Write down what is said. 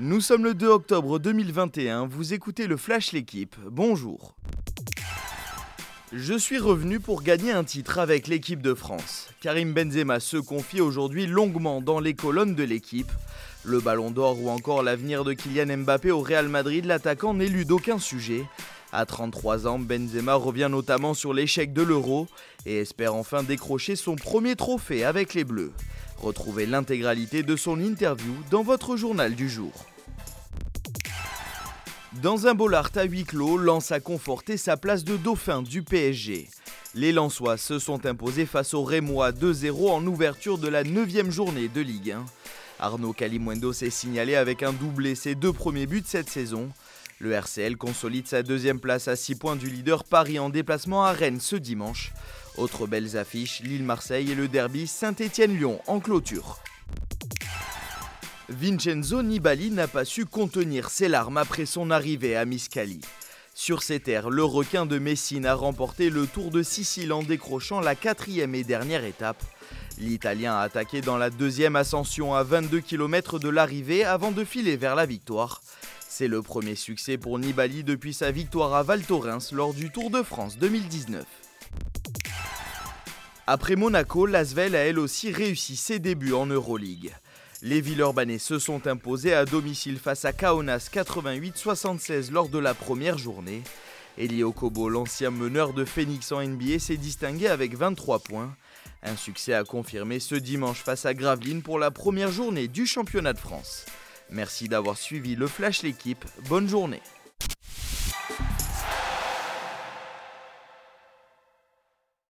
Nous sommes le 2 octobre 2021, vous écoutez le Flash L'équipe, bonjour. Je suis revenu pour gagner un titre avec l'équipe de France. Karim Benzema se confie aujourd'hui longuement dans les colonnes de l'équipe. Le ballon d'or ou encore l'avenir de Kylian Mbappé au Real Madrid, l'attaquant n'élude aucun sujet. À 33 ans, Benzema revient notamment sur l'échec de l'Euro et espère enfin décrocher son premier trophée avec les Bleus. Retrouvez l'intégralité de son interview dans votre journal du jour. Dans un Bollard à huis clos, Lens a conforté sa place de dauphin du PSG. Les Lensois se sont imposés face aux Rémois 2-0 en ouverture de la 9 journée de Ligue 1. Arnaud Calimuendo s'est signalé avec un doublé ses deux premiers buts cette saison. Le RCL consolide sa deuxième place à 6 points du leader Paris en déplacement à Rennes ce dimanche. Autres belles affiches, Lille-Marseille et le derby Saint-Étienne-Lyon en clôture. Vincenzo Nibali n'a pas su contenir ses larmes après son arrivée à Miscali. Sur ces terres, le requin de Messine a remporté le Tour de Sicile en décrochant la quatrième et dernière étape. L'Italien a attaqué dans la deuxième ascension à 22 km de l'arrivée avant de filer vers la victoire. C'est le premier succès pour Nibali depuis sa victoire à Val Thorens lors du Tour de France 2019. Après Monaco, l'Asvel a elle aussi réussi ses débuts en Euroleague. Les Villeurbanais se sont imposés à domicile face à Kaunas 88-76 lors de la première journée. Elio Kobo, l'ancien meneur de Phoenix en NBA, s'est distingué avec 23 points. Un succès à confirmer ce dimanche face à Gravelines pour la première journée du championnat de France. Merci d'avoir suivi le Flash l'équipe. Bonne journée.